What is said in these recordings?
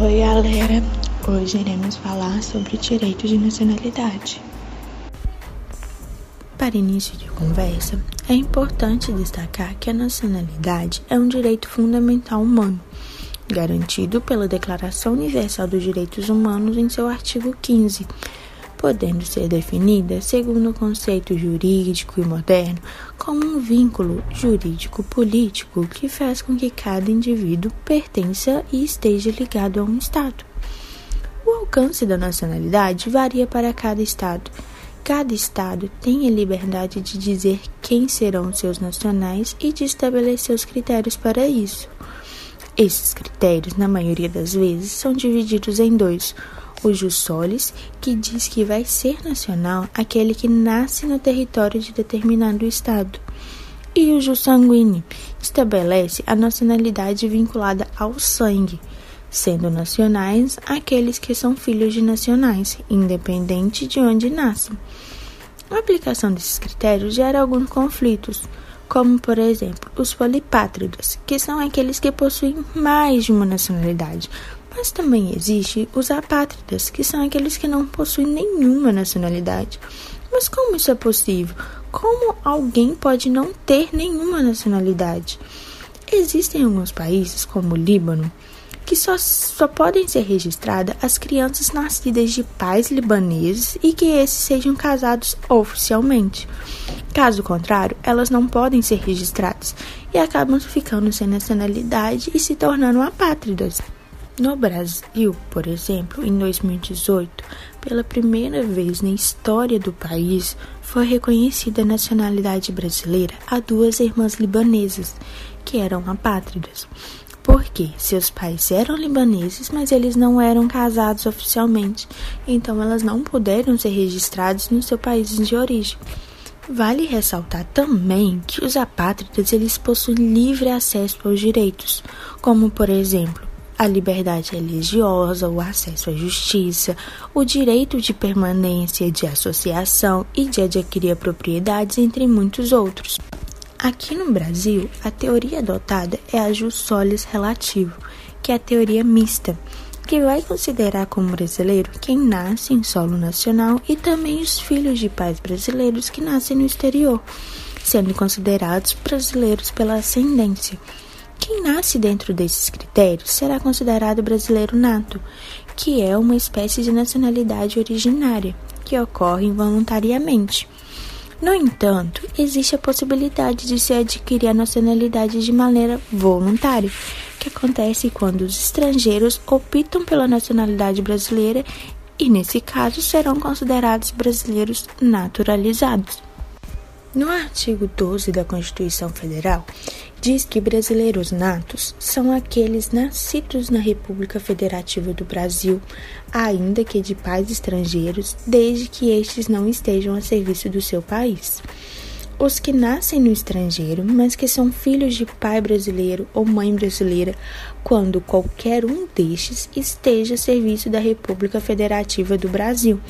Oi, galera! Hoje iremos falar sobre direito de nacionalidade. Para início de conversa, é importante destacar que a nacionalidade é um direito fundamental humano, garantido pela Declaração Universal dos Direitos Humanos em seu artigo 15 podendo ser definida, segundo o conceito jurídico e moderno, como um vínculo jurídico-político que faz com que cada indivíduo pertença e esteja ligado a um Estado. O alcance da nacionalidade varia para cada Estado. Cada Estado tem a liberdade de dizer quem serão seus nacionais e de estabelecer os critérios para isso. Esses critérios, na maioria das vezes, são divididos em dois o jus solis, que diz que vai ser nacional aquele que nasce no território de determinado estado. E o jus sanguíneo estabelece a nacionalidade vinculada ao sangue, sendo nacionais aqueles que são filhos de nacionais, independente de onde nascem. A aplicação desses critérios gera alguns conflitos, como, por exemplo, os polipátridas, que são aqueles que possuem mais de uma nacionalidade, mas também existe os apátridas, que são aqueles que não possuem nenhuma nacionalidade. Mas como isso é possível? Como alguém pode não ter nenhuma nacionalidade? Existem alguns países, como o Líbano, que só, só podem ser registradas as crianças nascidas de pais libaneses e que esses sejam casados oficialmente. Caso contrário, elas não podem ser registradas e acabam ficando sem nacionalidade e se tornando apátridas. No Brasil, por exemplo, em 2018, pela primeira vez na história do país, foi reconhecida a nacionalidade brasileira a duas irmãs libanesas, que eram apátridas. Porque seus pais eram libaneses, mas eles não eram casados oficialmente, então elas não puderam ser registradas no seu país de origem. Vale ressaltar também que os apátridas eles possuem livre acesso aos direitos, como por exemplo a liberdade religiosa, o acesso à justiça, o direito de permanência, de associação e de adquirir propriedades, entre muitos outros. Aqui no Brasil, a teoria adotada é a jus solis relativo, que é a teoria mista, que vai considerar como brasileiro quem nasce em solo nacional e também os filhos de pais brasileiros que nascem no exterior, sendo considerados brasileiros pela ascendência. Quem nasce dentro desses critérios será considerado brasileiro nato, que é uma espécie de nacionalidade originária, que ocorre involuntariamente. No entanto, existe a possibilidade de se adquirir a nacionalidade de maneira voluntária, que acontece quando os estrangeiros optam pela nacionalidade brasileira e, nesse caso, serão considerados brasileiros naturalizados. No artigo 12 da Constituição Federal, diz que brasileiros natos são aqueles nascidos na República Federativa do Brasil, ainda que de pais estrangeiros, desde que estes não estejam a serviço do seu país. Os que nascem no estrangeiro, mas que são filhos de pai brasileiro ou mãe brasileira, quando qualquer um destes esteja a serviço da República Federativa do Brasil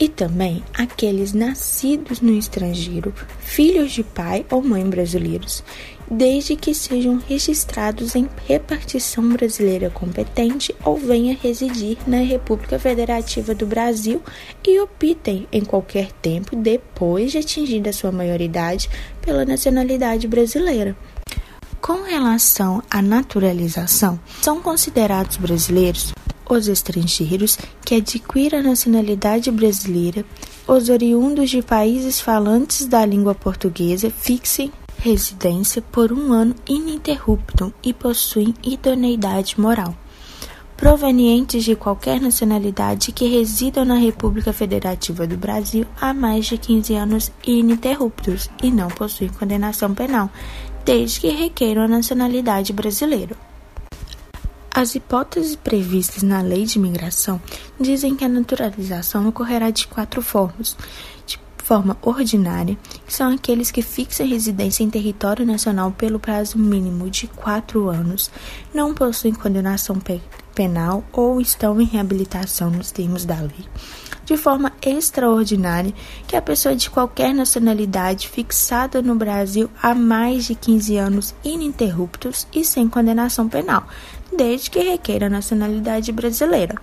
e também aqueles nascidos no estrangeiro, filhos de pai ou mãe brasileiros, desde que sejam registrados em repartição brasileira competente ou venha residir na República Federativa do Brasil e optem em qualquer tempo depois de atingida sua maioridade pela nacionalidade brasileira. Com relação à naturalização, são considerados brasileiros os estrangeiros que adquiram a nacionalidade brasileira, os oriundos de países falantes da língua portuguesa fixem residência por um ano ininterrupto e possuem idoneidade moral. Provenientes de qualquer nacionalidade que residam na República Federativa do Brasil há mais de 15 anos ininterruptos e não possuem condenação penal, desde que requeiram a nacionalidade brasileira. As hipóteses previstas na Lei de Imigração dizem que a naturalização ocorrerá de quatro formas. De forma ordinária, são aqueles que fixam residência em território nacional pelo prazo mínimo de quatro anos, não possuem condenação penal ou estão em reabilitação nos termos da lei, de forma extraordinária que a pessoa de qualquer nacionalidade fixada no Brasil há mais de 15 anos ininterruptos e sem condenação penal, desde que requeira a nacionalidade brasileira.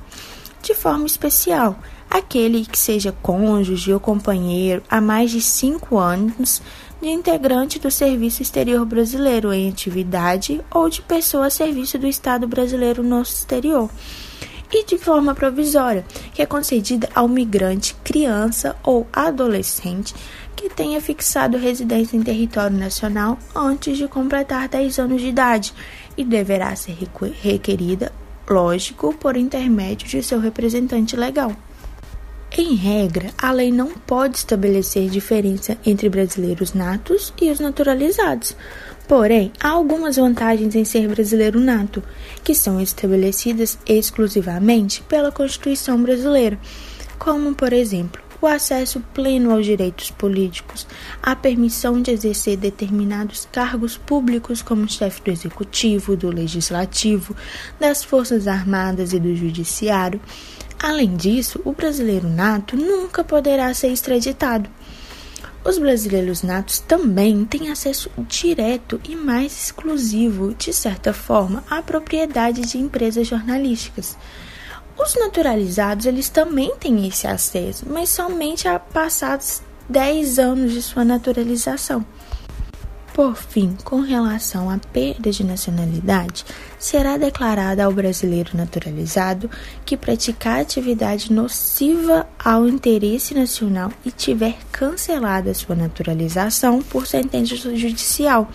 De forma especial, aquele que seja cônjuge ou companheiro há mais de cinco anos de integrante do Serviço Exterior Brasileiro em atividade ou de pessoa a serviço do Estado brasileiro no exterior. E de forma provisória, que é concedida ao migrante, criança ou adolescente que tenha fixado residência em território nacional antes de completar 10 anos de idade e deverá ser requerida, lógico, por intermédio de seu representante legal. Em regra, a lei não pode estabelecer diferença entre brasileiros natos e os naturalizados. Porém, há algumas vantagens em ser brasileiro nato, que são estabelecidas exclusivamente pela Constituição brasileira, como, por exemplo, o acesso pleno aos direitos políticos, a permissão de exercer determinados cargos públicos como chefe do executivo, do legislativo, das forças armadas e do judiciário, Além disso, o brasileiro nato nunca poderá ser extraditado. Os brasileiros natos também têm acesso direto e mais exclusivo, de certa forma, à propriedade de empresas jornalísticas. Os naturalizados, eles também têm esse acesso, mas somente a passados 10 anos de sua naturalização. Por fim, com relação à perda de nacionalidade, será declarada ao brasileiro naturalizado que praticar atividade nociva ao interesse nacional e tiver cancelada sua naturalização por sentença judicial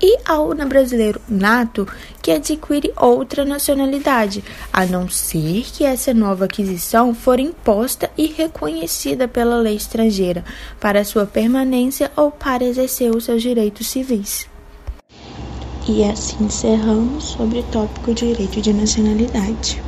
e ao brasileiro nato que adquire outra nacionalidade, a não ser que essa nova aquisição for imposta e reconhecida pela lei estrangeira para sua permanência ou para exercer os seus direitos civis. E assim encerramos sobre o tópico direito de nacionalidade.